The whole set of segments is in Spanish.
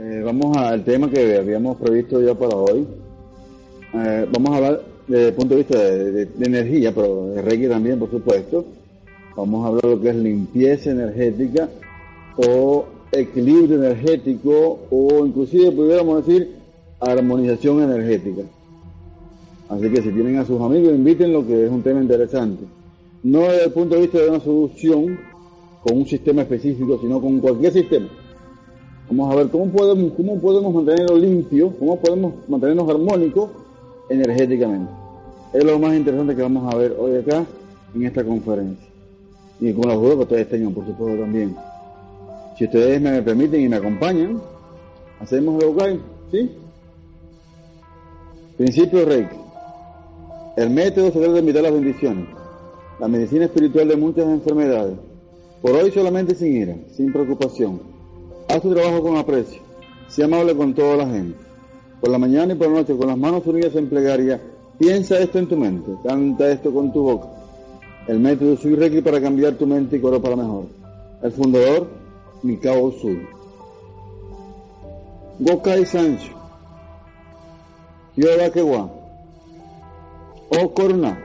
Eh, vamos al tema que habíamos previsto ya para hoy. Eh, vamos a hablar desde el punto de vista de, energía, pero de Reiki también, por supuesto. Vamos a hablar de lo que es limpieza energética o equilibrio energético o inclusive pudiéramos decir armonización energética. Así que si tienen a sus amigos, inviten lo que es un tema interesante. No desde el punto de vista de una solución con un sistema específico, sino con cualquier sistema. Vamos a ver cómo podemos, cómo podemos mantenerlo limpio, cómo podemos mantenernos armónicos energéticamente. Es lo más interesante que vamos a ver hoy acá en esta conferencia. Y con los juegos que ustedes tengan, por supuesto, también. Si ustedes me permiten y me acompañan, hacemos el local, ¿sí? Principio Reiki. El método se debe de las bendiciones. La medicina espiritual de muchas enfermedades. Por hoy solamente sin ira, sin preocupación. Haz tu trabajo con aprecio. Sea amable con toda la gente. Por la mañana y por la noche, con las manos unidas en plegaria, piensa esto en tu mente. Canta esto con tu boca. El método Sui Reiki para cambiar tu mente y cuerpo para mejor. El fundador, Mikao Sui. Gokai Sancho. Hyoda Kewa. O Corona.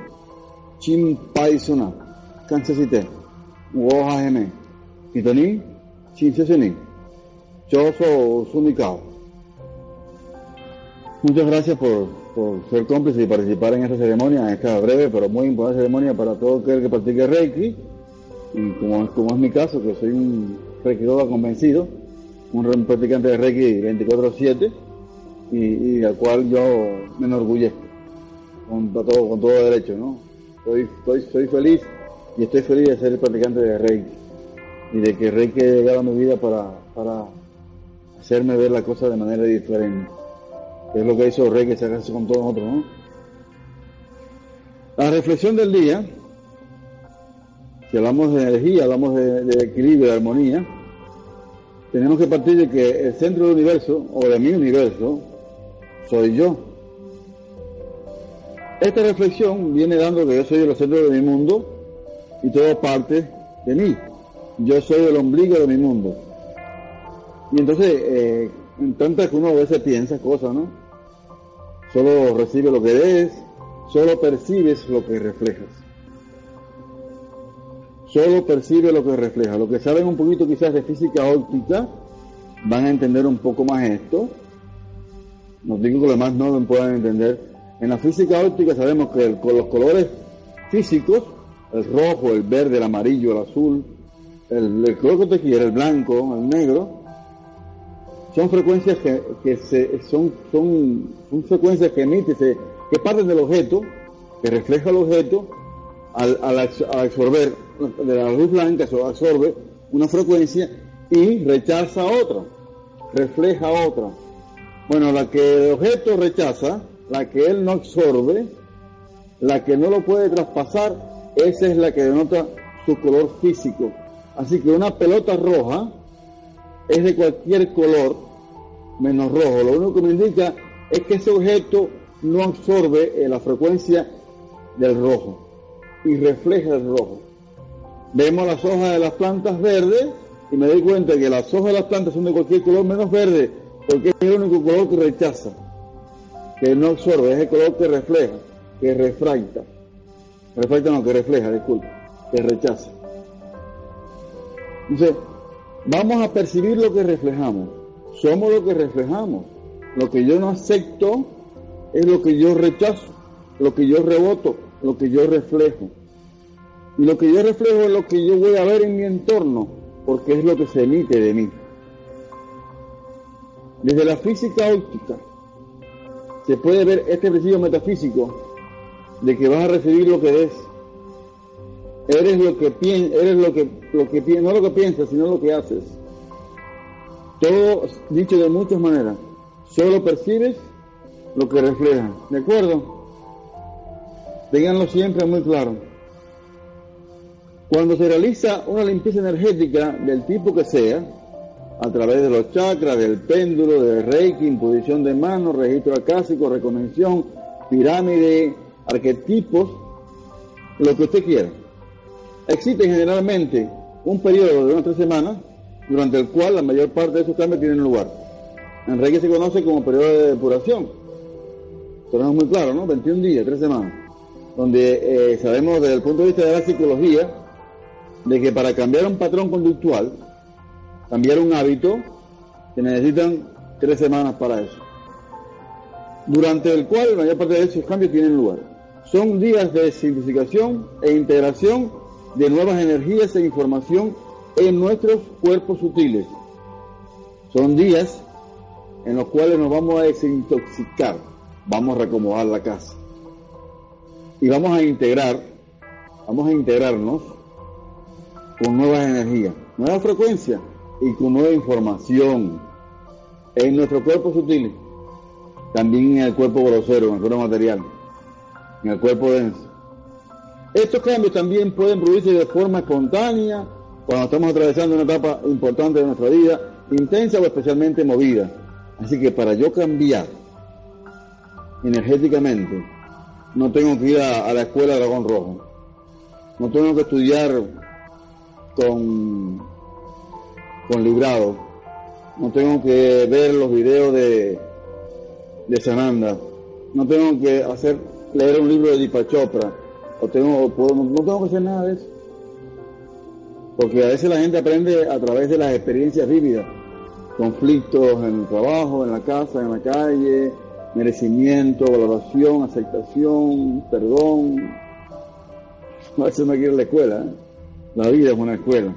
Chimpaisuna. Kansasite. Woha. Kitoni. Shinsesuni. Choso Sunikao. Muchas gracias por, por, ser cómplice y participar en esta ceremonia, en esta breve pero muy importante ceremonia para todo aquel que practique Reiki. Y como, como es mi caso, que soy un Reiki convencido, un practicante de Reiki 24-7, y, y, al cual yo me enorgullezco con todo, con todo derecho, ¿no? Soy, feliz y estoy feliz de ser practicante de Reiki y de que Reiki haya llegado mi vida para, para hacerme ver la cosa de manera diferente. Es lo que hizo Reiki, se hace con todos nosotros, ¿no? La reflexión del día, si hablamos de energía, hablamos de, de equilibrio, de armonía, tenemos que partir de que el centro del universo, o de mi universo, soy yo. Esta reflexión viene dando que yo soy el centro de mi mundo y todo parte de mí. Yo soy el ombligo de mi mundo. Y entonces, eh, en tantas que uno a veces piensa cosas, ¿no? Solo recibe lo que ves, solo percibes lo que reflejas. Solo percibe lo que refleja. Lo que saben un poquito quizás de física óptica van a entender un poco más esto. No digo que los demás no lo puedan entender, en la física óptica sabemos que con los colores físicos, el rojo, el verde, el amarillo, el azul, el, color que te quiera, el blanco, el negro, son frecuencias que, se, son, son, son, frecuencias que emiten, que parten del objeto, que refleja el objeto, al, al, absorber de la luz blanca, se absorbe una frecuencia y rechaza otra, refleja otra. Bueno, la que el objeto rechaza, la que él no absorbe, la que no lo puede traspasar, esa es la que denota su color físico. Así que una pelota roja es de cualquier color menos rojo. Lo único que me indica es que ese objeto no absorbe la frecuencia del rojo y refleja el rojo. Vemos las hojas de las plantas verdes y me doy cuenta que las hojas de las plantas son de cualquier color menos verde porque es el único color que rechaza que no absorbe, es el color que refleja, que refracta. Refracta no, que refleja, disculpe, que rechaza. Entonces, vamos a percibir lo que reflejamos. Somos lo que reflejamos. Lo que yo no acepto es lo que yo rechazo, lo que yo reboto, lo que yo reflejo. Y lo que yo reflejo es lo que yo voy a ver en mi entorno, porque es lo que se emite de mí. Desde la física óptica, se puede ver este principio metafísico de que vas a recibir lo que ves. Eres lo que piensas, eres lo que, lo que no lo que piensas, sino lo que haces. Todo dicho de muchas maneras. Solo percibes lo que refleja. ¿De acuerdo? Ténganlo siempre muy claro. Cuando se realiza una limpieza energética del tipo que sea, a través de los chakras, del péndulo, del reiki, imposición de manos, registro acásico, reconexión, pirámide, arquetipos, lo que usted quiera. Existe generalmente un periodo de unas tres semanas durante el cual la mayor parte de esos cambios tienen lugar. En Reiki se conoce como periodo de depuración. Es muy claro, ¿no? 21 días, 3 semanas. Donde eh, sabemos desde el punto de vista de la psicología de que para cambiar un patrón conductual, cambiar un hábito, se necesitan 3 semanas para eso. Durante el cual la mayor parte de esos cambios tienen lugar. Son días de simplificación e integración de nuevas energías e información en nuestros cuerpos sutiles. Son días en los cuales nos vamos a desintoxicar, vamos a recomodar la casa y vamos a integrar, vamos a integrarnos con nuevas energías, nuevas frecuencias y con nueva información en nuestro cuerpo sutil, también en el cuerpo grosero, en el cuerpo material, en el cuerpo denso. Estos cambios también pueden producirse de forma espontánea cuando estamos atravesando una etapa importante de nuestra vida, intensa o especialmente movida. Así que para yo cambiar energéticamente, no tengo que ir a, la escuela Dragón Rojo. No tengo que estudiar con, con librado. No tengo que ver los videos de, de Sananda. No tengo que hacer leer un libro de Dipachopra. O tengo, no tengo que hacer nada de eso. Porque a veces la gente aprende a través de las experiencias vívidas conflictos en el trabajo, en la casa, en la calle, merecimiento, valoración, aceptación, perdón. A veces no quiere la escuela, ¿eh? la vida es una escuela.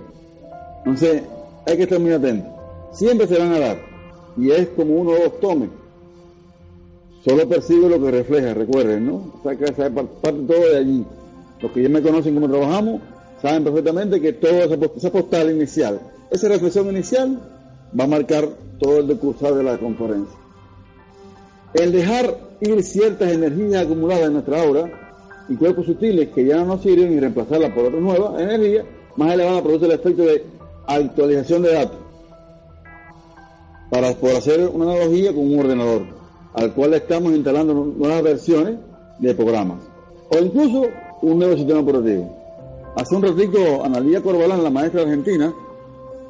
Entonces, hay que estar muy atento. Siempre se van a dar, y es como uno los tome. Solo percibe lo que refleja, recuerden, ¿no? O sea, que parte todo de allí. Los que ya me conocen cómo trabajamos, saben perfectamente que toda esa, postal inicial, esa reflexión inicial, va a marcar todo el decursar de la conferencia. El dejar ir ciertas energías acumuladas en nuestra aura y cuerpos sutiles que ya no nos sirven y reemplazarlas por otras nuevas energías más elevadas produce el efecto de actualización de datos. Para poder hacer una analogía con un ordenador al cual estamos instalando nuevas versiones de programas o incluso un nuevo sistema operativo. Hace un ratito Analía Corbalán, la maestra argentina,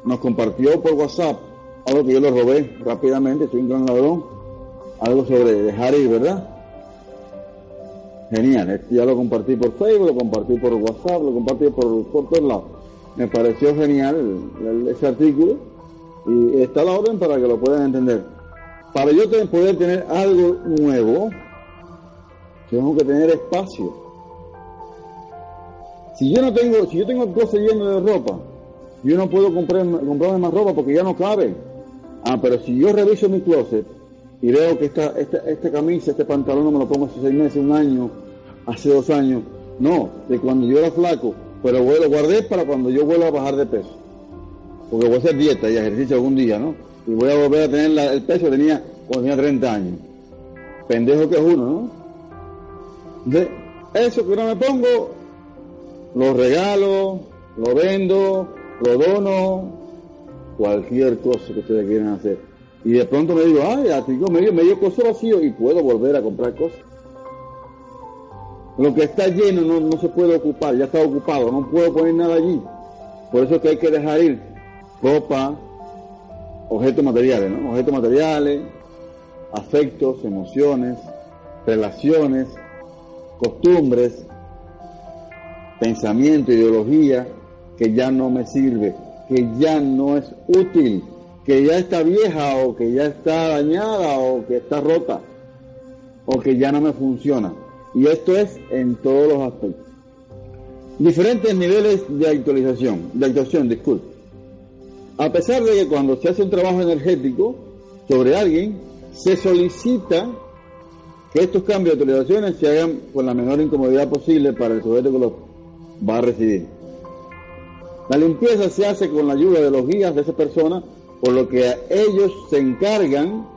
nos compartió por WhatsApp algo que yo lo robé rápidamente, soy un gran ladrón, algo sobre dejar ir, ¿verdad? Genial, este ya lo compartí por Facebook, lo compartí por WhatsApp, lo compartí por, por todos lados. Me pareció genial ese artículo y está la orden para que lo puedan entender. Para yo poder tener algo nuevo, tengo que tener espacio. Si yo no tengo, si yo tengo cosas llenas de ropa, yo no puedo comprar, comprarme más ropa porque ya no cabe. Ah, pero si yo reviso mi closet y veo que esta, esta, camisa, este pantalón no me lo pongo hace seis meses, un año, hace dos años, no, de cuando yo era flaco, pero lo guardé para cuando yo vuelva a bajar de peso. Porque voy a hacer dieta y ejercicio algún día, ¿no? Y voy a volver a tener el peso que tenía cuando tenía 30 años. Pendejo que es uno, ¿no? De eso que no me pongo, lo regalo, lo vendo, lo dono, cualquier cosa que ustedes quieran hacer. Y de pronto me digo, ay, tengo medio, medio coso vacío y puedo volver a comprar cosas. Lo que está lleno no, no se puede ocupar, ya está ocupado, no puedo poner nada allí. Por eso es que hay que dejar ir ropa, objetos materiales, ¿no? Objetos materiales, afectos, emociones, relaciones, costumbres, pensamiento, ideología, que ya no me sirve que ya no es útil, que ya está vieja o que ya está dañada o que está rota o que ya no me funciona. Y esto es en todos los aspectos. Diferentes niveles de actualización, de actuación, disculpe. A pesar de que cuando se hace un trabajo energético sobre alguien, se solicita que estos cambios de actualizaciones se hagan con la menor incomodidad posible para el sujeto que los va a recibir. La limpieza se hace con la ayuda de los guías de esa persona, por lo que ellos se encargan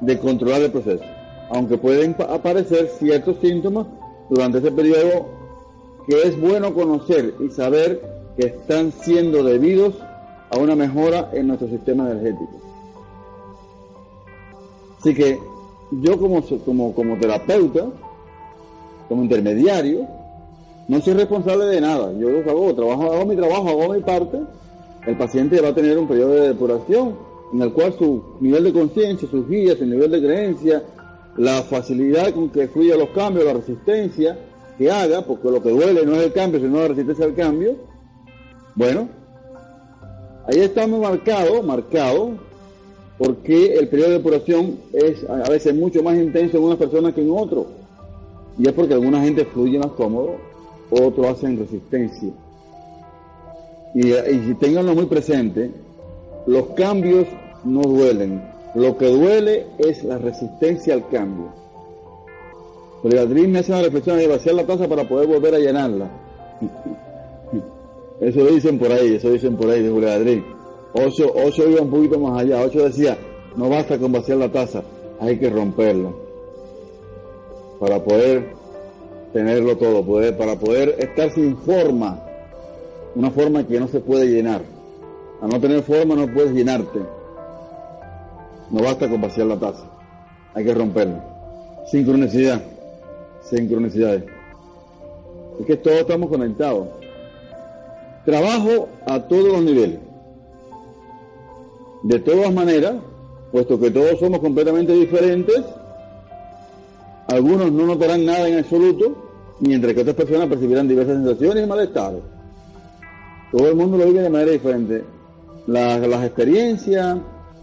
de controlar el proceso. Aunque pueden aparecer ciertos síntomas durante ese periodo que es bueno conocer y saber que están siendo debidos a una mejora en nuestro sistema energético. Así que yo como, como, como terapeuta, como intermediario, no soy responsable de nada. Yo hago, trabajo, hago mi trabajo, hago mi parte. El paciente va a tener un periodo de depuración en el cual su nivel de conciencia, sus guías, su nivel de creencia, la facilidad con que fluye los cambios, la resistencia que haga, porque lo que duele no es el cambio, sino la resistencia al cambio, bueno, ahí estamos marcados, marcados, porque el periodo de depuración es a veces mucho más intenso en unas personas que en otros. Y es porque alguna gente fluye más cómodo, otros hacen resistencia. Y, si tenganlo muy presente, los cambios no duelen. Lo que duele es la resistencia al cambio. Beatriz me hace una reflexión de vaciar la taza para poder volver a llenarla. Eso dicen por ahí, eso dicen por ahí de Julia Ocho, ocho iba un poquito más allá. Ocho decía, no basta con vaciar la taza, hay que romperla. Para poder tenerlo todo, para poder estar sin forma. Una forma que no se puede llenar. A no tener forma no puedes llenarte. No basta con vaciar la taza. Hay que romperla. Sincronicidad. Sincronicidades. Es que todos estamos conectados. Trabajo a todos los niveles. De todas maneras, puesto que todos somos completamente diferentes, algunos no notarán nada en absoluto, mientras que otras personas percibirán diversas sensaciones y malestares. Todo el mundo lo vive de manera diferente. Las, experiencias,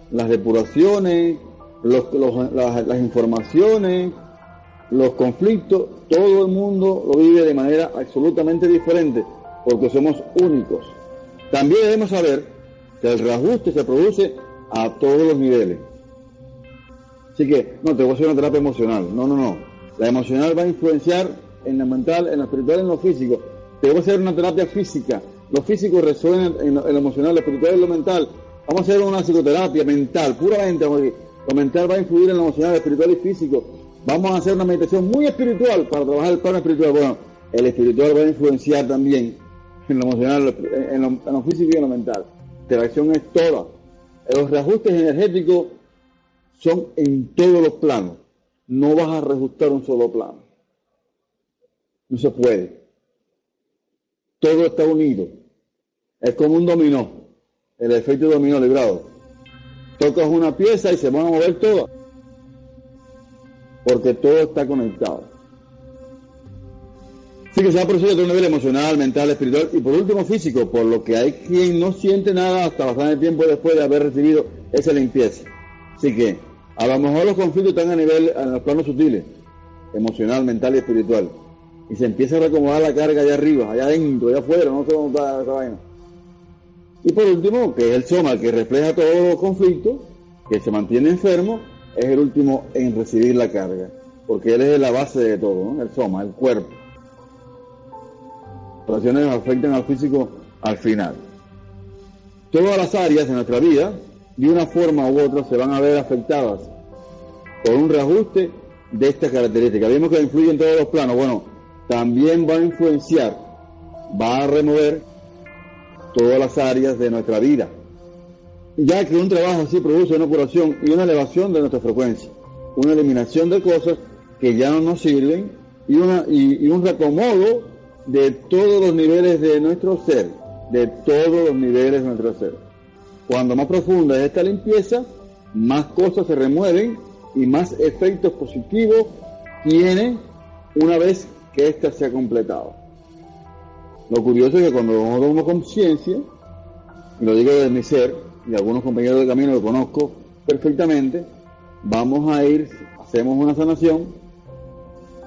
las depuraciones, los, las informaciones, los conflictos, todo el mundo lo vive de manera absolutamente diferente, porque somos únicos. También debemos saber que el reajuste se produce a todos los niveles. Así que, no, te voy a hacer una terapia emocional. No, no, no. La emocional va a influenciar en la mental, en la espiritual, en lo físico. Te voy a hacer una terapia física. Lo físico resuena en lo, emocional, lo espiritual y lo mental. Vamos a hacer una psicoterapia mental, puramente. Lo mental va a influir en lo emocional, lo espiritual y físico. Vamos a hacer una meditación muy espiritual para trabajar el plano espiritual. Bueno, el espiritual va a influenciar también en lo emocional, en lo, en físico y en lo mental. Interacción es toda. Los reajustes energéticos son en todos los planos. No vas a reajustar un solo plano. No se puede. Todo está unido. Es como un dominó. El efecto dominó librado. Tocas una pieza y se van a mover todas. Porque todo está conectado. Sí que se ha producido a un nivel emocional, mental, espiritual y por último físico, por lo que hay quien no siente nada hasta bastante tiempo después de haber recibido esa limpieza. Así que a lo mejor los conflictos están a nivel, en los planos sutiles, emocional, mental y espiritual. Y se empieza a recomodar la carga allá arriba, allá adentro, allá afuera, no sé dónde está esa vaina. Y por último, que es el soma que refleja todos los conflictos, que se mantiene enfermo, es el último en recibir la carga. Porque él es la base de todo, el soma, el cuerpo situaciones afectan al físico al final. Todas las áreas de nuestra vida, de una forma u otra, se van a ver afectadas por un reajuste de estas características. Vimos que influye en todos los planos. Bueno, también va a influenciar, va a remover todas las áreas de nuestra vida. Ya que un trabajo así produce una curación y una elevación de nuestra frecuencia, una eliminación de cosas que ya no nos sirven y, una, y un reacomodo de todos los niveles de nuestro ser, de todos los niveles de nuestro ser. Cuando más profunda es esta limpieza, más cosas se remueven y más efectos positivos tiene una vez que ésta se ha completado. Lo curioso es que cuando nosotros tomamos conciencia, lo digo desde mi ser, y algunos compañeros de camino lo conozco perfectamente, vamos a ir, hacemos una sanación,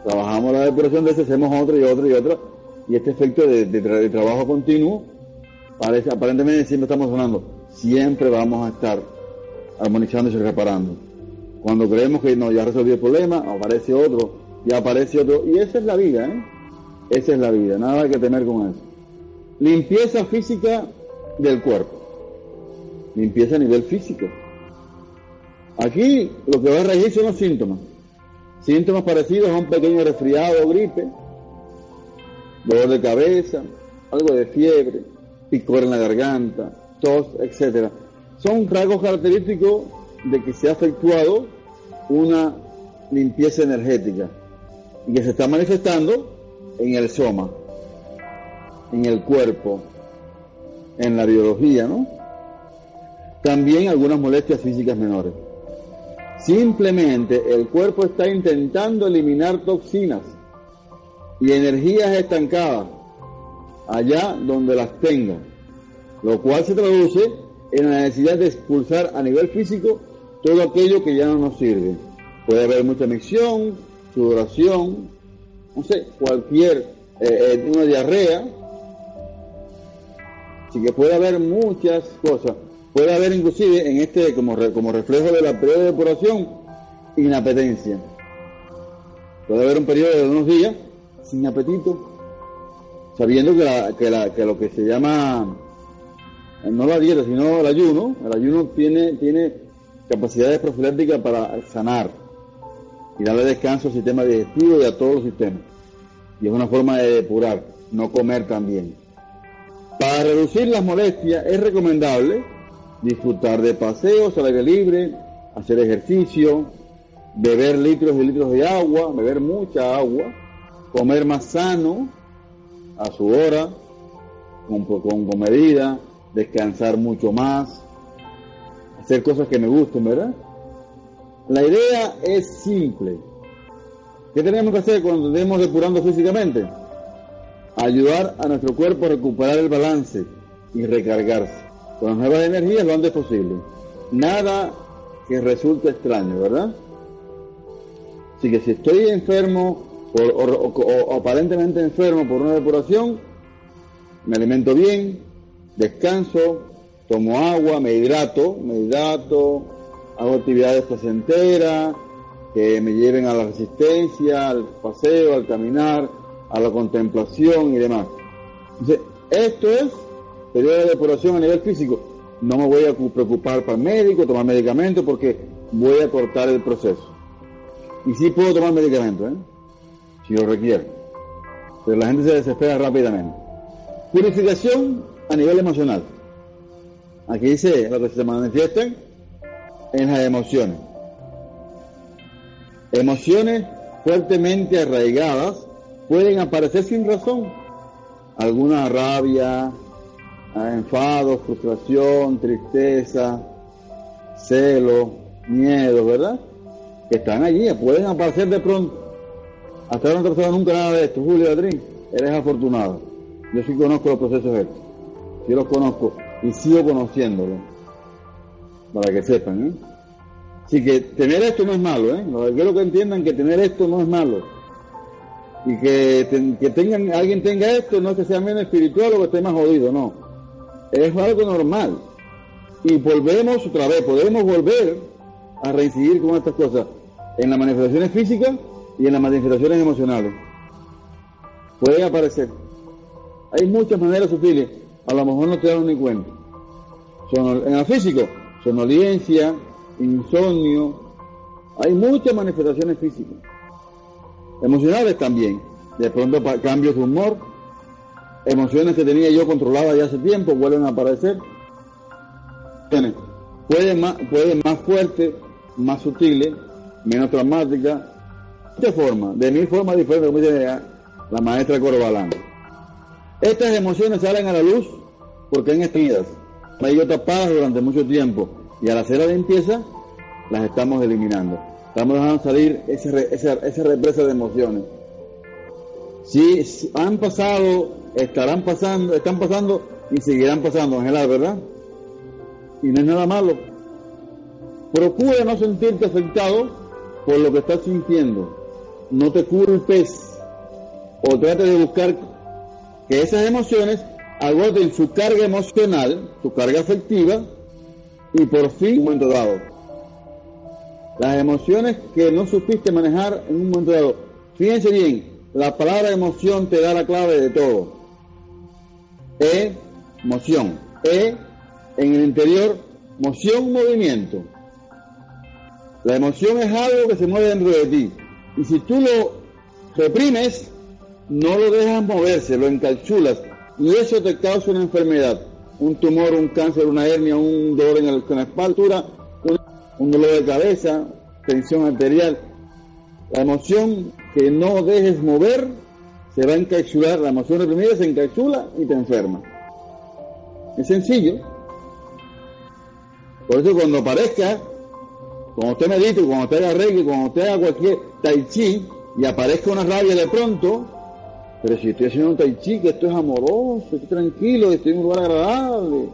trabajamos la depuración de ese, hacemos otra y otra y otra, y este efecto de, trabajo continuo, parece, aparentemente siempre estamos sonando, siempre vamos a estar armonizando y reparando. Cuando creemos que no, ya resolvió el problema, aparece otro, y aparece otro, y esa es la vida, ¿eh? Esa es la vida, nada que temer con eso. Limpieza física del cuerpo. Limpieza a nivel físico. Aquí lo que va a regir son los síntomas. Síntomas parecidos a un pequeño resfriado o gripe, dolor de cabeza, algo de fiebre, picor en la garganta, tos, etc. Son rasgos característicos de que se ha efectuado una limpieza energética y que se está manifestando en el soma, en el cuerpo, en la biología, ¿no? también algunas molestias físicas menores. Simplemente el cuerpo está intentando eliminar toxinas y energías estancadas allá donde las tenga, lo cual se traduce en la necesidad de expulsar a nivel físico todo aquello que ya no nos sirve. Puede haber mucha micción, sudoración, no sé, cualquier, eh, eh, una diarrea, así que puede haber muchas cosas. Puede haber inclusive en este, como, como reflejo de la periodo de depuración, inapetencia. Puede haber un periodo de unos días sin apetito, sabiendo que, la, que, lo que se llama, no la dieta, sino el ayuno, el ayuno tiene, tiene capacidades profilácticas para sanar y darle descanso al sistema digestivo y a todos los sistemas. Y es una forma de depurar, no comer también. Para reducir las molestias es recomendable disfrutar de paseos al aire libre, hacer ejercicio, beber litros y litros de agua, beber mucha agua, comer más sano a su hora, con, con, medida, descansar mucho más, hacer cosas que me gusten, ¿verdad? La idea es simple. ¿Qué tenemos que hacer cuando estemos depurando físicamente? Ayudar a nuestro cuerpo a recuperar el balance y recargarse con las nuevas energías lo antes posible. Nada que resulte extraño, ¿verdad? Así que si estoy enfermo o, aparentemente enfermo por una depuración, me alimento bien, descanso, tomo agua, me hidrato, me hidrato, hago actividades placenteras que me lleven a la resistencia, al paseo, al caminar, a la contemplación y demás. Entonces, esto es periodo de depuración a nivel físico. No me voy a preocupar para el médico, tomar medicamentos, porque voy a cortar el proceso. Y sí puedo tomar medicamentos, ¿eh? Si lo requiero. Pero la gente se desespera rápidamente. Purificación a nivel emocional. Aquí dice lo que se manifiestan en las emociones. Emociones fuertemente arraigadas pueden aparecer sin razón. Alguna rabia, enfado, frustración, tristeza, celo, miedo, ¿verdad? Que están allí, pueden aparecer de pronto. Hasta ahora no he tratado nunca nada de esto. Julio Adrín, eres afortunado. Yo sí conozco los procesos estos. Sí los conozco y sigo conociéndolos. Para que sepan, ¿eh? Así que tener esto no es malo, ¿eh? Quiero que entiendan que tener esto no es malo. Y que, que tengan, alguien tenga esto no es que sea menos espiritual o que esté más jodido, no. Es algo normal. Y volvemos otra vez, podemos volver a reincidir con estas cosas en las manifestaciones físicas y en las manifestaciones emocionales. Pueden aparecer. Hay muchas maneras sutiles, a lo mejor no te dan ni cuenta. en el físico, sonoliencia, insomnio, hay muchas manifestaciones físicas. Emocionales también, de pronto cambios de humor, emociones que tenía yo controladas ya hace tiempo vuelven a aparecer. Pueden más, pueden más fuertes, más sutiles, menos traumáticas, de forma, de mil formas diferentes, como dice la maestra Corbalán. Estas emociones salen a la luz porque han estado han tapadas durante mucho tiempo y al hacer la limpieza las estamos eliminando. Estamos dejando salir esa, esa, esa represa de emociones. Si han pasado, estarán pasando, están pasando y seguirán pasando, Ángela, ¿verdad? Y no es nada malo. Procura no sentirte afectado por lo que estás sintiendo. No te culpes o trate de buscar que esas emociones agoten su carga emocional, su carga afectiva, y por fin, un momento dado, las emociones que no supiste manejar en un momento dado. Fíjense bien, la palabra emoción te da la clave de todo. Emoción. E, en el interior, moción, movimiento. La emoción es algo que se mueve dentro de ti. Y si tú lo reprimes, no lo dejas moverse, lo encalchulas. Y eso te causa una enfermedad. Un tumor, un cáncer, una hernia, un dolor en, la espalda, un dolor de cabeza, tensión arterial. La emoción que no dejes mover se va a encapsular, la emoción reprimida se encapsula y te enferma. Es sencillo. Por eso cuando aparezca, cuando usted medite, cuando usted haga reggae, cuando usted haga cualquier tai chi y aparezca una rabia de pronto, pero si estoy haciendo un tai chi, que esto es amoroso, estoy tranquilo, estoy en un lugar agradable,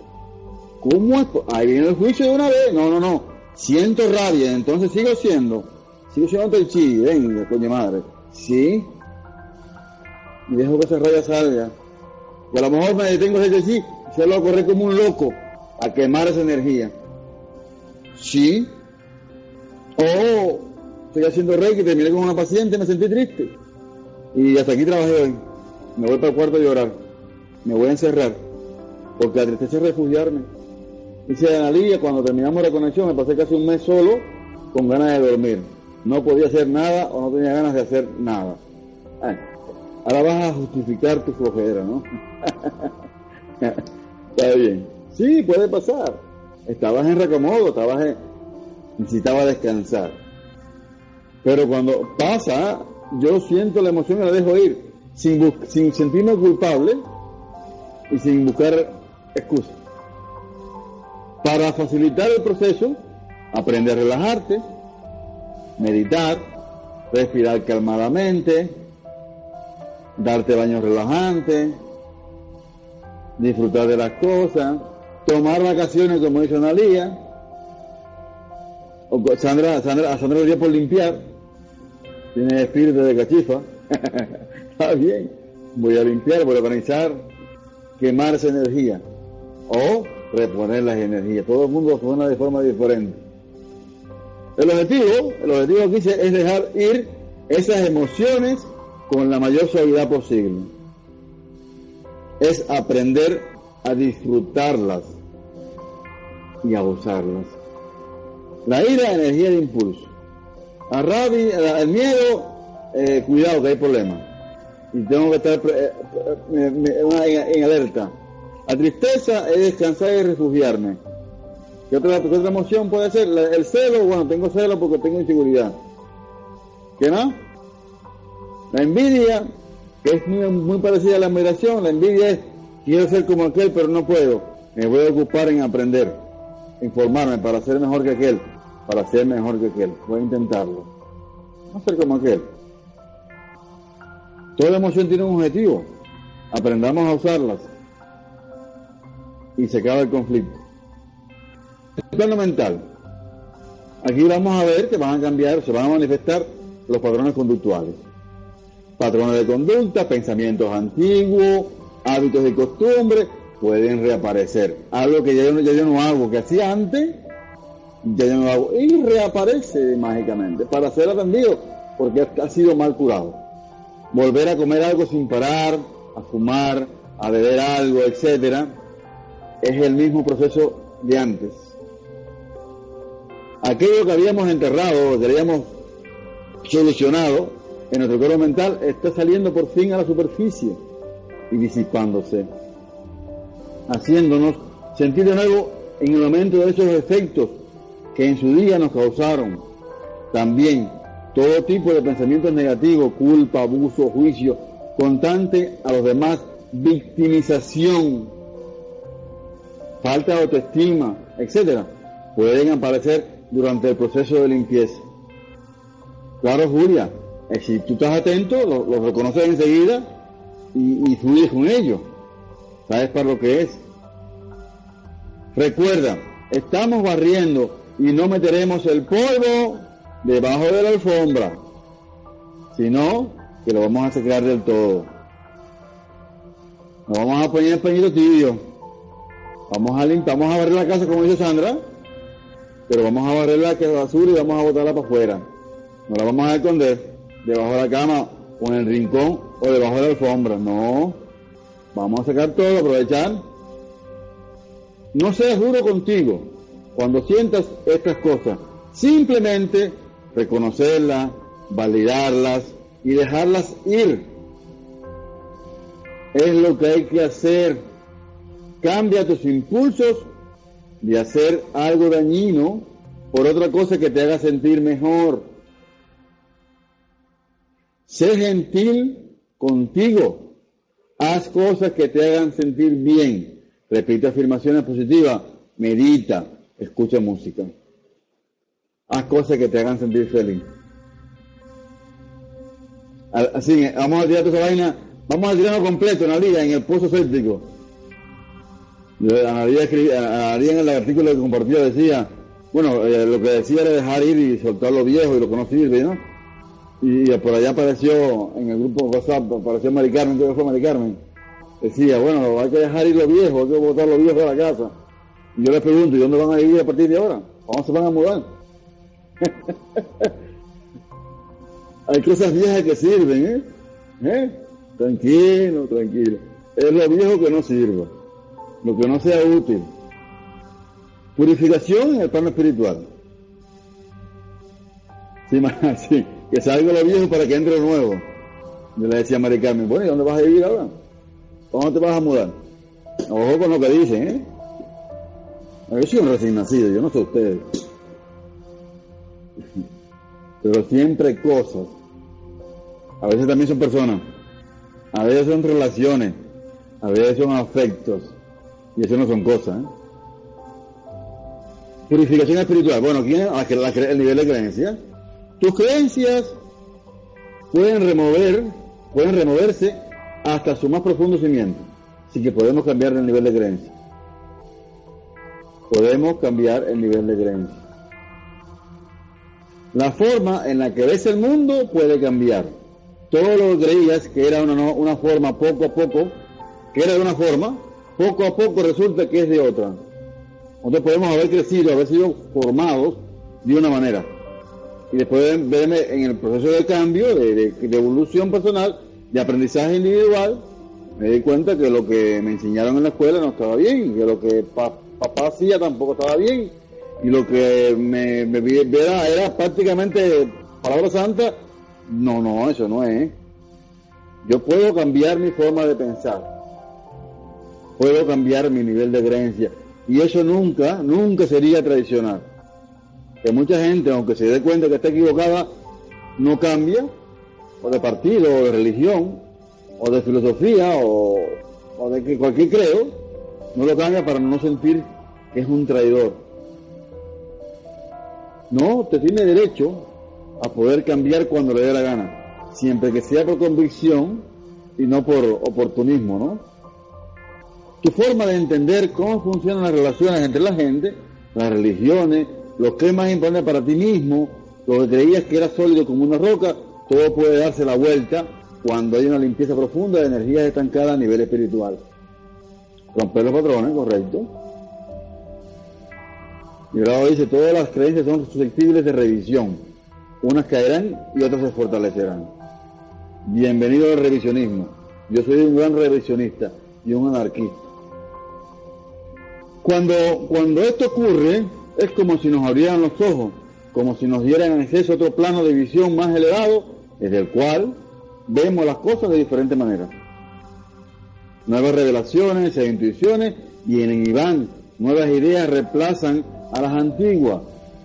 ¿cómo es? Ahí viene el juicio de una vez. No, no, no. Siento rabia, entonces sigo siendo, sigo siendo tai chi, venga, coño madre. Sí. Y dejo que esa rabia salga. Y a lo mejor me detengo ese sí, se lo correr como un loco a quemar esa energía. Sí. O estoy haciendo reiki, terminé con una paciente, me sentí triste. Y hasta aquí trabajé hoy. Me voy para el cuarto a llorar. Me voy a encerrar. Porque la tristeza es refugiarme. Dice Analia, cuando terminamos la conexión, me pasé casi un mes solo con ganas de dormir. No podía hacer nada o no tenía ganas de hacer nada. ahora vas a justificar tu flojera, ¿no? Está bien. Sí, puede pasar. Estabas en recomodo, estabas en... necesitaba descansar. Pero cuando pasa, yo siento la emoción y la dejo ir, sin, sin sentirme culpable y sin buscar excusas. Para facilitar el proceso, aprende a relajarte, meditar, respirar calmadamente, darte baños relajantes, disfrutar de las cosas, tomar vacaciones como dice Analia. Sandra, Sandra, a Sandra lo dio por limpiar, tiene espíritu de cachifa. Está bien, voy a limpiar, voy a organizar, quemar esa energía o reponer las energías. Todo el mundo funciona de forma diferente. El objetivo, el objetivo aquí es dejar ir esas emociones con la mayor suavidad posible es aprender a disfrutarlas y a usarlas. La ira, energía de impulso. A rabia, el miedo, eh, cuidado que hay problemas. Y tengo que estar eh, eh, en, alerta. La tristeza es descansar y refugiarme. ¿Qué otra, otra emoción puede ser? El celo, bueno, tengo celo porque tengo inseguridad. ¿Qué no? La envidia, que es muy, parecida a la admiración. La envidia es, quiero ser como aquel, pero no puedo. Me voy a ocupar en aprender, informarme para ser mejor que aquel, para ser mejor que aquel. Voy a intentarlo. No ser como aquel. Toda emoción tiene un objetivo. Aprendamos a usarlas. Y se acaba el conflicto. El plano mental. Aquí vamos a ver que van a cambiar, se van a manifestar los patrones conductuales patrones de conducta, pensamientos antiguos, hábitos y costumbres, pueden reaparecer. Algo que ya yo, yo no hago, que hacía antes, no hago. Y reaparece mágicamente para ser atendido, porque ha sido mal curado. Volver a comer algo sin parar, a fumar, a beber algo, etcétera, es el mismo proceso de antes. Aquello que habíamos enterrado, que habíamos solucionado, en nuestro cuerpo mental está saliendo por fin a la superficie y disipándose, haciéndonos sentir de nuevo en el momento de esos efectos que en su día nos causaron. También todo tipo de pensamientos negativos, culpa, abuso, juicio, constante a los demás, victimización, falta de autoestima, etcétera, pueden aparecer durante el proceso de limpieza. Claro, Julia, eh, si tú estás atento, lo, reconoces enseguida y, y fluyes con ello. Sabes para lo que es. Recuerda, estamos barriendo y no meteremos el polvo debajo de la alfombra, sino que lo vamos a secar del todo. No vamos a poner el pañito tibio. Vamos a limpiar, vamos a barrer la casa como dice Sandra, pero vamos a barrer la basura y vamos a botarla para afuera. No la vamos a esconder debajo de la cama o en el rincón o debajo de la alfombra. No. Vamos a sacar todo, aprovechar. No seas duro contigo cuando sientas estas cosas. Simplemente reconocerlas, validarlas y dejarlas ir. Es lo que hay que hacer. Cambia tus impulsos de hacer algo dañino por otra cosa que te haga sentir mejor. Sé gentil contigo. Haz cosas que te hagan sentir bien. Repite afirmaciones positivas. Medita. Escucha música. Haz cosas que te hagan sentir feliz. Así, vamos a tirar toda esa vaina, vamos a tirarlo completo, Analia, en el pozo séptico. Analia, en el artículo que compartía decía, bueno, eh, lo que decía era dejar ir y soltar lo viejo y lo que no. Y, por allá apareció, en el grupo WhatsApp, apareció Mari Carmen, que fue Mari Carmen. Decía, bueno, hay que dejar ir lo viejo, hay que botar lo viejo de la casa. Yo les pregunto, ¿y dónde van a vivir a partir de ahora? ¿Cómo se van a mudar? hay cosas viejas que sirven, ¿eh? ¿eh? Tranquilo, tranquilo. Es lo viejo que no sirva, lo que no sea útil. Purificación en el plano espiritual. Sí, sí, que salga lo viejo para que entre lo nuevo. Yo le decía a Mari Carmen, bueno, ¿y dónde vas a vivir ahora? ¿Cómo te vas a mudar? Ojo con lo que dicen, ¿eh? Yo soy un recién nacido, yo no sé ustedes. Pero siempre cosas. A veces también son personas. A veces son relaciones. A veces son afectos. Y eso no son cosas, ¿eh? Purificación espiritual. Bueno, ¿quién es el nivel de creencia? Tus creencias pueden remover, pueden removerse hasta su más profundo cimiento. Así que podemos cambiar el nivel de creencia. Podemos cambiar el nivel de creencia. La forma en la que ves el mundo puede cambiar. Todo lo que creías que era una, una forma poco a poco, que era de una forma, poco a poco resulta que es de otra. Entonces podemos haber crecido, haber sido formados de una manera. Y después verme en el proceso de cambio, de, evolución personal, de aprendizaje individual, me di cuenta que lo que me enseñaron en la escuela no estaba bien, que lo que papá hacía tampoco estaba bien, y lo que me, me era, era prácticamente palabra santa, no, no, eso no es. Yo puedo cambiar mi forma de pensar, puedo cambiar mi nivel de creencia, y eso nunca, nunca sería tradicional. Que mucha gente, aunque se dé cuenta que está equivocada, no cambia, o de partido, o de religión, o de filosofía, o, de cualquier creo, no lo cambia para no sentir es un traidor. No, te tiene derecho a poder cambiar cuando le dé la gana, siempre que sea por convicción y no por oportunismo, ¿no? tu forma de entender cómo funcionan las relaciones entre la gente, las religiones, lo que es más importante para ti mismo, lo que creías que era sólido como una roca, todo puede darse la vuelta cuando hay una limpieza profunda de energías estancadas a nivel espiritual. Romper los patrones, correcto. Y grado dice, todas las creencias son susceptibles de revisión. Unas caerán y otras se fortalecerán. Bienvenido al revisionismo. Yo soy un gran revisionista y un anarquista. Cuando, cuando esto ocurre, es como si nos abrieran los ojos, como si nos dieran acceso a otro plano de visión más elevado, desde el cual vemos las cosas de diferente manera. Nuevas revelaciones e intuiciones vienen y van, nuevas ideas reemplazan a las antiguas,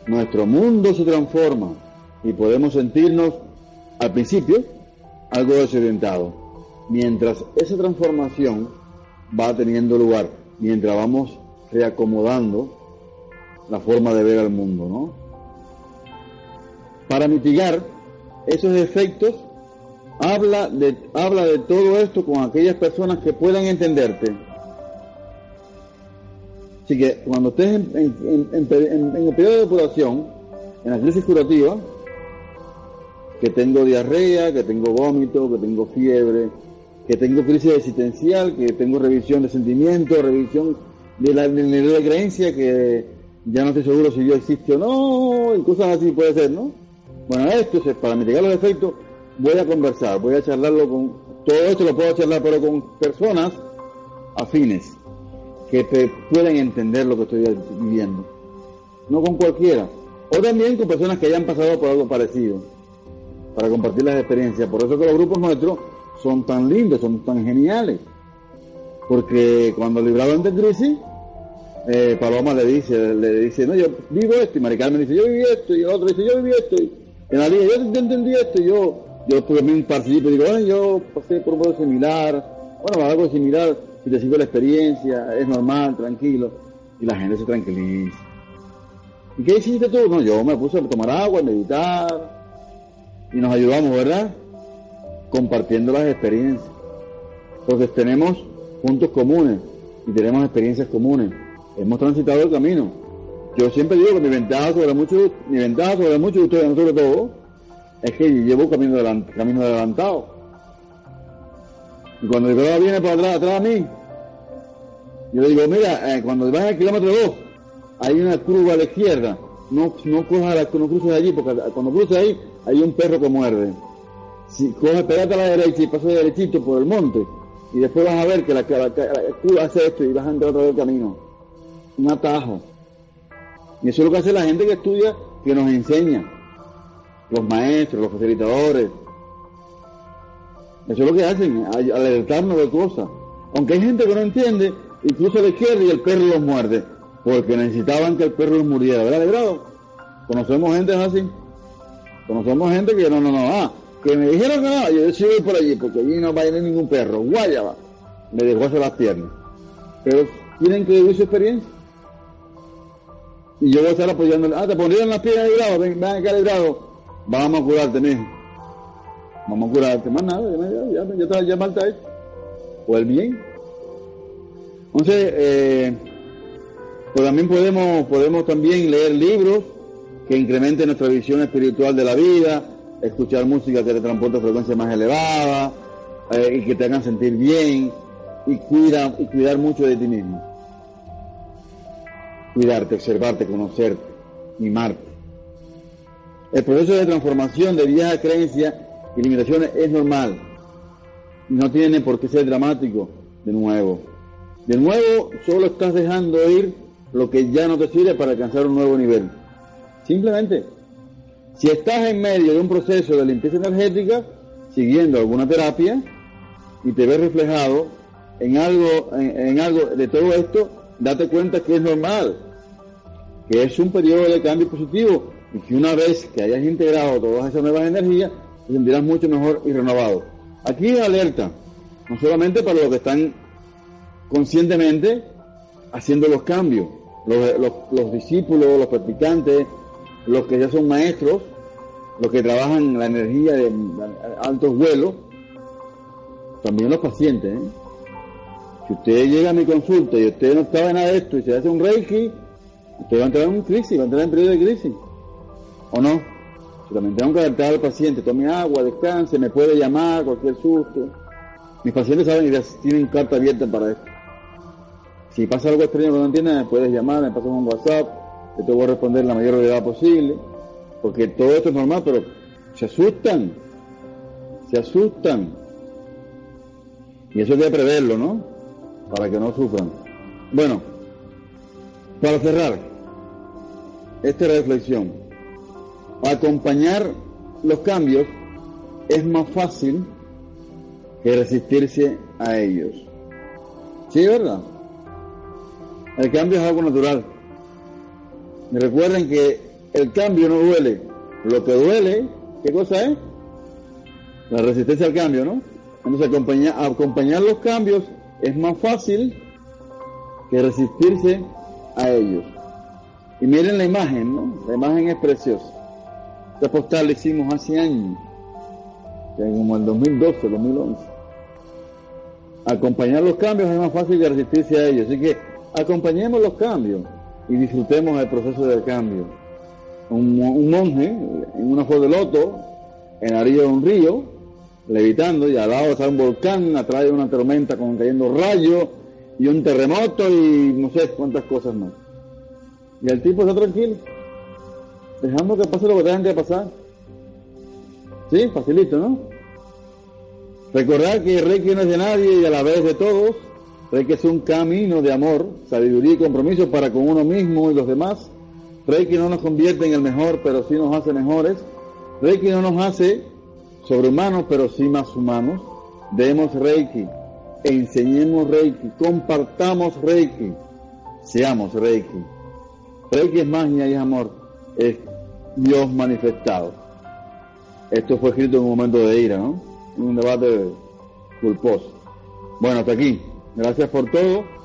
nuestro mundo se transforma y podemos sentirnos, al principio, algo desorientados, mientras esa transformación va teniendo lugar, mientras vamos reacomodando la forma de ver al mundo, ¿no? Para mitigar esos efectos, habla de, habla de todo esto con aquellas personas que puedan entenderte. Así que cuando estés en, el periodo de depuración, en la crisis curativa, que tengo diarrea, que tengo vómito, que tengo fiebre, que tengo crisis existencial, que tengo revisión de sentimientos, revisión de la, de creencia que ya no estoy seguro si Dios existe o no, y cosas así puede ser, ¿no? Bueno, esto es para mitigar los efectos, voy a conversar, voy a charlarlo con, todo esto lo puedo charlar, pero con personas afines, que te pueden entender lo que estoy viviendo, no con cualquiera, o también con personas que hayan pasado por algo parecido, para compartir las experiencias, por eso que los grupos nuestros son tan lindos, son tan geniales, porque cuando libraban de crisis, eh, Paloma le dice, le dice, no, yo vivo esto, y Mari Carmen dice, yo viví esto, y el otro dice, yo viví esto, y en la yo, entendí esto, y yo, yo me participo y digo, bueno, yo pasé por un modo similar, bueno, algo similar, si la experiencia, es normal, tranquilo, y la gente se tranquiliza. ¿Y qué hiciste tú? No, yo me puse a tomar agua, a meditar, y nos ayudamos, ¿verdad? Compartiendo las experiencias. Porque tenemos puntos comunes y tenemos experiencias comunes. Hemos transitado el camino. Yo siempre digo que mi ventaja sobre muchos, mi ventaja sobre muchos de ustedes, sobre todo, es que llevo camino, camino adelantado. Y cuando el viene por atrás, atrás de mí, yo le digo, mira, eh, cuando vas al kilómetro 2, hay una curva a la izquierda, no, no, cojas la, no cruces allí, porque cuando cruces ahí, hay un perro que muerde. Si coges, pegate a la derecha y pasas derechito por el monte, y después vas a ver que la, curva hace esto y vas a entrar otra vez el camino. Un atajo. Y eso es lo que hace la gente que estudia, que nos enseña. Los maestros, los facilitadores. Eso es lo que hacen, alertarnos de cosas. Aunque hay gente que no entiende, incluso la izquierda y el perro los muerde. Porque necesitaban que el perro los muriera, ¿verdad? Conocemos gente así. Conocemos gente que no, no, no, ah, que me dijeron que no, yo sí voy por allí, porque allí no va a ir ningún perro. Guayaba. Me dejó hacer las piernas. Pero tienen que vivir su experiencia. Y yo voy a estar apoyándole. Ah, te pondrían las piernas de grado, ven, ven acá de. Vamos a curarte, mijo. Vamos a curarte. Más nada, ya, ya, ya, ya hecho. O el bien. Entonces, eh, pues también podemos, podemos también leer libros que incrementen nuestra visión espiritual de la vida, escuchar música que te transporte a frecuencias más elevadas eh, y que te hagan sentir bien y, cuida, y cuidar mucho de ti mismo. Cuidarte, observarte, conocerte, mimarte. El proceso de transformación de viejas creencias y limitaciones es normal no tiene por qué ser dramático de nuevo. De nuevo, solo estás dejando ir lo que ya no te sirve para alcanzar un nuevo nivel. Simplemente, si estás en medio de un proceso de limpieza energética, siguiendo alguna terapia, y te ves reflejado en algo, en, algo de todo esto, date cuenta que es normal, que es un periodo de cambio positivo, y que una vez que hayas integrado todas esas nuevas energías, te sentirás mucho mejor y renovado. Aquí alerta, no solamente para los que están conscientemente haciendo los cambios, los, discípulos, los practicantes, los que ya son maestros, los que trabajan la energía de altos vuelos, también los pacientes. ¿eh? Si usted llega a mi consulta y usted no estaba en nada de esto y se hace un reiki, usted va a entrar en crisis, va a entrar en periodo de crisis. ¿O no? Si también tengo que alertar al paciente, tome agua, descanse, me puede llamar, cualquier susto. Mis pacientes saben y tienen carta abierta para esto. Si pasa algo extraño que no entiendes, me puedes llamar, me pasas un WhatsApp, que te voy a responder la mayor brevedad posible, porque todo esto es normal, pero se asustan, se asustan. Y eso hay que preverlo, ¿no? Para que no sufran. Bueno, para cerrar esta reflexión, acompañar los cambios es más fácil que resistirse a ellos. ¿Sí, verdad? El cambio es algo natural. Y recuerden que el cambio no duele. Lo que duele, ¿qué cosa es? La resistencia al cambio, ¿no? Entonces acompañar, acompañar los cambios es más fácil que resistirse a ellos. Y miren la imagen, ¿no? La imagen es preciosa. Esta postal la hicimos hace años, como el 2012, 2011. Acompañar los cambios es más fácil que resistirse a ellos. Así que acompañemos los cambios y disfrutemos el proceso del cambio. Un, monje en una flor de loto, en la orilla de un río, levitando, y al lado está un volcán, atrás de una tormenta con cayendo rayos, y un terremoto, y no sé cuántas cosas más. Y el tipo está tranquilo, dejando que pase lo que tengan que pasar. Sí, facilito, ¿no? Recordar que el Reiki no es de nadie y a la vez de todos, Reiki es un camino de amor, sabiduría y compromiso para con uno mismo y los demás. Reiki no nos convierte en el mejor, pero sí nos hace mejores. Reiki no nos hace sobrehumanos, pero sí más humanos. Demos Reiki, enseñemos Reiki, compartamos Reiki, seamos Reiki. Reiki es magia y es amor, es Dios manifestado. Esto fue escrito en un momento de ira, ¿no? En un debate culposo. Bueno, hasta aquí. Gracias por todo.